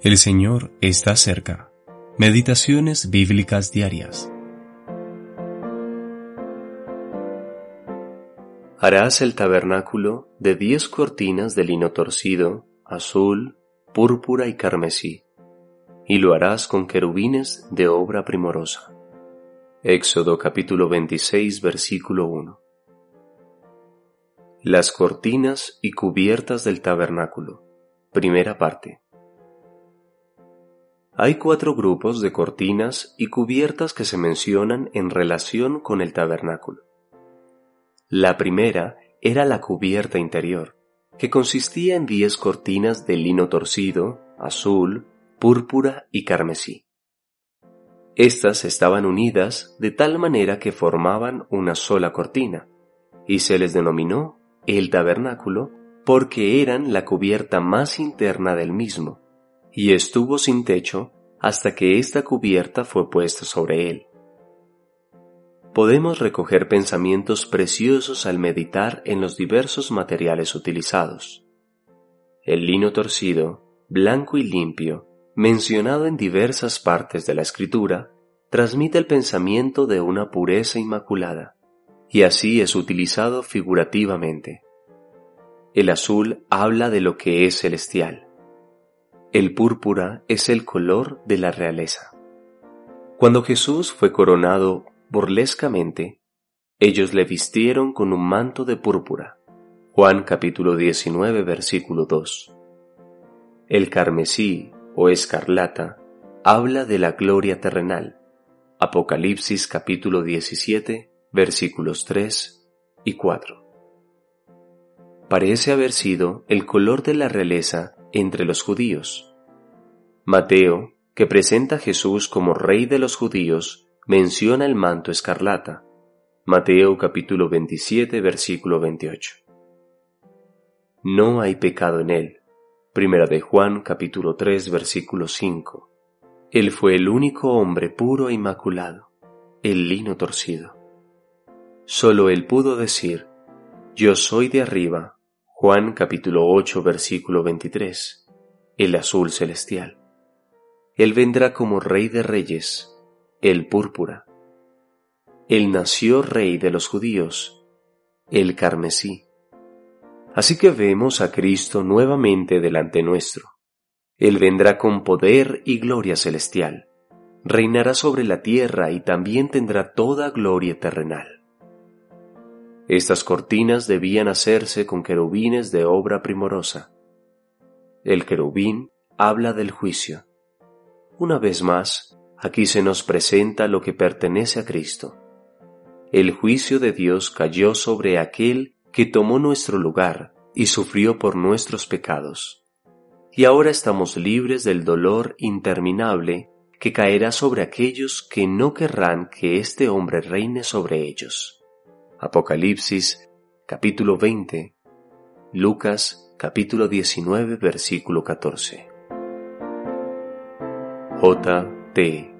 El Señor está cerca. Meditaciones bíblicas diarias. Harás el tabernáculo de diez cortinas de lino torcido, azul, púrpura y carmesí, y lo harás con querubines de obra primorosa. Éxodo capítulo 26 versículo 1. Las cortinas y cubiertas del tabernáculo. Primera parte. Hay cuatro grupos de cortinas y cubiertas que se mencionan en relación con el tabernáculo. La primera era la cubierta interior, que consistía en diez cortinas de lino torcido, azul, púrpura y carmesí. Estas estaban unidas de tal manera que formaban una sola cortina, y se les denominó el tabernáculo porque eran la cubierta más interna del mismo, y estuvo sin techo hasta que esta cubierta fue puesta sobre él. Podemos recoger pensamientos preciosos al meditar en los diversos materiales utilizados. El lino torcido, blanco y limpio, mencionado en diversas partes de la escritura, transmite el pensamiento de una pureza inmaculada, y así es utilizado figurativamente. El azul habla de lo que es celestial. El púrpura es el color de la realeza. Cuando Jesús fue coronado burlescamente, ellos le vistieron con un manto de púrpura. Juan capítulo 19 versículo 2. El carmesí o escarlata habla de la gloria terrenal. Apocalipsis capítulo 17 versículos 3 y 4 parece haber sido el color de la realeza entre los judíos. Mateo, que presenta a Jesús como rey de los judíos, menciona el manto escarlata. Mateo capítulo 27 versículo 28. No hay pecado en él. Primera de Juan capítulo 3 versículo 5. Él fue el único hombre puro e inmaculado, el lino torcido. Solo él pudo decir, yo soy de arriba Juan capítulo 8 versículo 23. El azul celestial. Él vendrá como rey de reyes, el púrpura. Él nació rey de los judíos, el carmesí. Así que vemos a Cristo nuevamente delante nuestro. Él vendrá con poder y gloria celestial. Reinará sobre la tierra y también tendrá toda gloria terrenal. Estas cortinas debían hacerse con querubines de obra primorosa. El querubín habla del juicio. Una vez más, aquí se nos presenta lo que pertenece a Cristo. El juicio de Dios cayó sobre aquel que tomó nuestro lugar y sufrió por nuestros pecados. Y ahora estamos libres del dolor interminable que caerá sobre aquellos que no querrán que este hombre reine sobre ellos. Apocalipsis capítulo 20, Lucas capítulo 19 versículo 14. J. T.